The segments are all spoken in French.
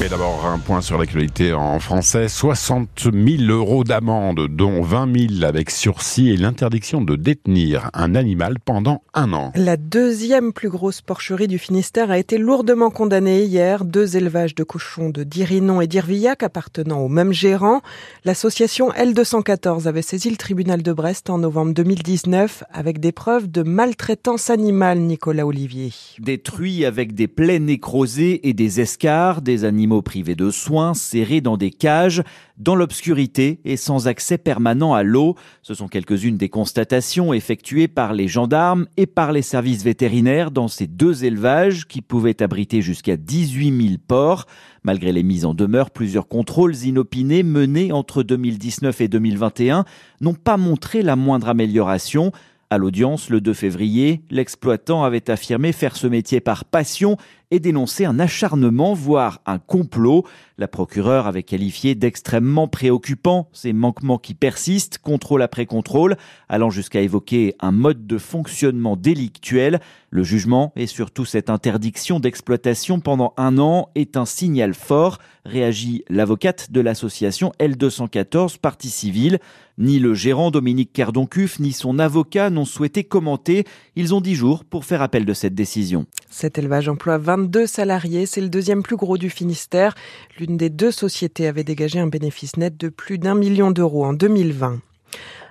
Mais d'abord, un point sur l'actualité en français. 60 000 euros d'amende, dont 20 000 avec sursis et l'interdiction de détenir un animal pendant un an. La deuxième plus grosse porcherie du Finistère a été lourdement condamnée hier. Deux élevages de cochons de Dirinon et d'Irvillac appartenant au même gérant. L'association L214 avait saisi le tribunal de Brest en novembre 2019 avec des preuves de maltraitance animale, Nicolas Olivier. Des truies avec des plaies nécrosées et des escarres, des animaux privés de soins, serrés dans des cages, dans l'obscurité et sans accès permanent à l'eau. Ce sont quelques-unes des constatations effectuées par les gendarmes et par les services vétérinaires dans ces deux élevages qui pouvaient abriter jusqu'à 18 000 porcs. Malgré les mises en demeure, plusieurs contrôles inopinés menés entre 2019 et 2021 n'ont pas montré la moindre amélioration. À l'audience, le 2 février, l'exploitant avait affirmé faire ce métier par passion et dénoncé un acharnement, voire un complot. La procureure avait qualifié d'extrêmement préoccupant ces manquements qui persistent, contrôle après contrôle, allant jusqu'à évoquer un mode de fonctionnement délictuel. Le jugement et surtout cette interdiction d'exploitation pendant un an est un signal fort, réagit l'avocate de l'association L214 Partie civile. Ni le gérant Dominique Cardoncuff ni son avocat n'ont souhaité commenter. Ils ont dix jours pour faire appel de cette décision. Cet élevage emploie 22 salariés. C'est le deuxième plus gros du Finistère. L'une des deux sociétés avait dégagé un bénéfice net de plus d'un million d'euros en 2020.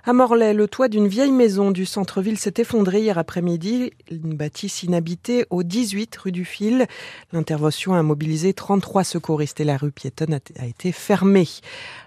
À Morlaix, le toit d'une vieille maison du centre-ville s'est effondré hier après-midi. Une bâtisse inhabitée au 18 rue du Fil. L'intervention a mobilisé 33 secouristes et la rue piétonne a été fermée.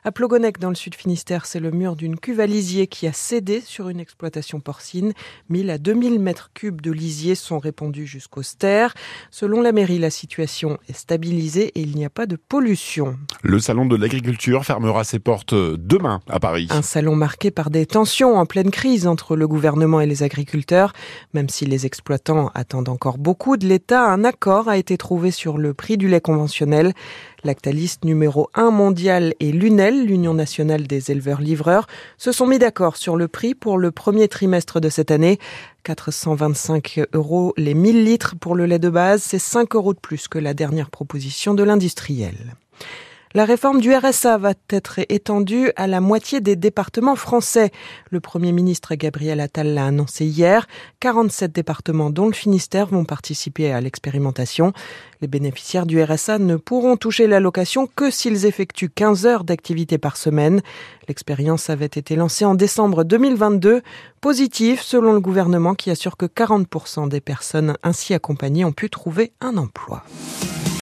À Plogonec, dans le sud Finistère, c'est le mur d'une cuve à lisier qui a cédé sur une exploitation porcine. 1000 à 2000 mètres cubes de lisier sont répandus jusqu'au ster. Selon la mairie, la situation est stabilisée et il n'y a pas de pollution. Le salon de l'agriculture fermera ses portes demain à Paris. Un salon marqué par des tensions en pleine crise entre le gouvernement et les agriculteurs. Même si les exploitants attendent encore beaucoup de l'État, un accord a été trouvé sur le prix du lait conventionnel. Lactaliste numéro 1 mondial et l'UNEL, l'Union nationale des éleveurs-livreurs, se sont mis d'accord sur le prix pour le premier trimestre de cette année. 425 euros les 1000 litres pour le lait de base, c'est 5 euros de plus que la dernière proposition de l'industriel. La réforme du RSA va être étendue à la moitié des départements français. Le Premier ministre Gabriel Attal l'a annoncé hier. 47 départements, dont le Finistère, vont participer à l'expérimentation. Les bénéficiaires du RSA ne pourront toucher l'allocation que s'ils effectuent 15 heures d'activité par semaine. L'expérience avait été lancée en décembre 2022. Positive, selon le gouvernement, qui assure que 40% des personnes ainsi accompagnées ont pu trouver un emploi.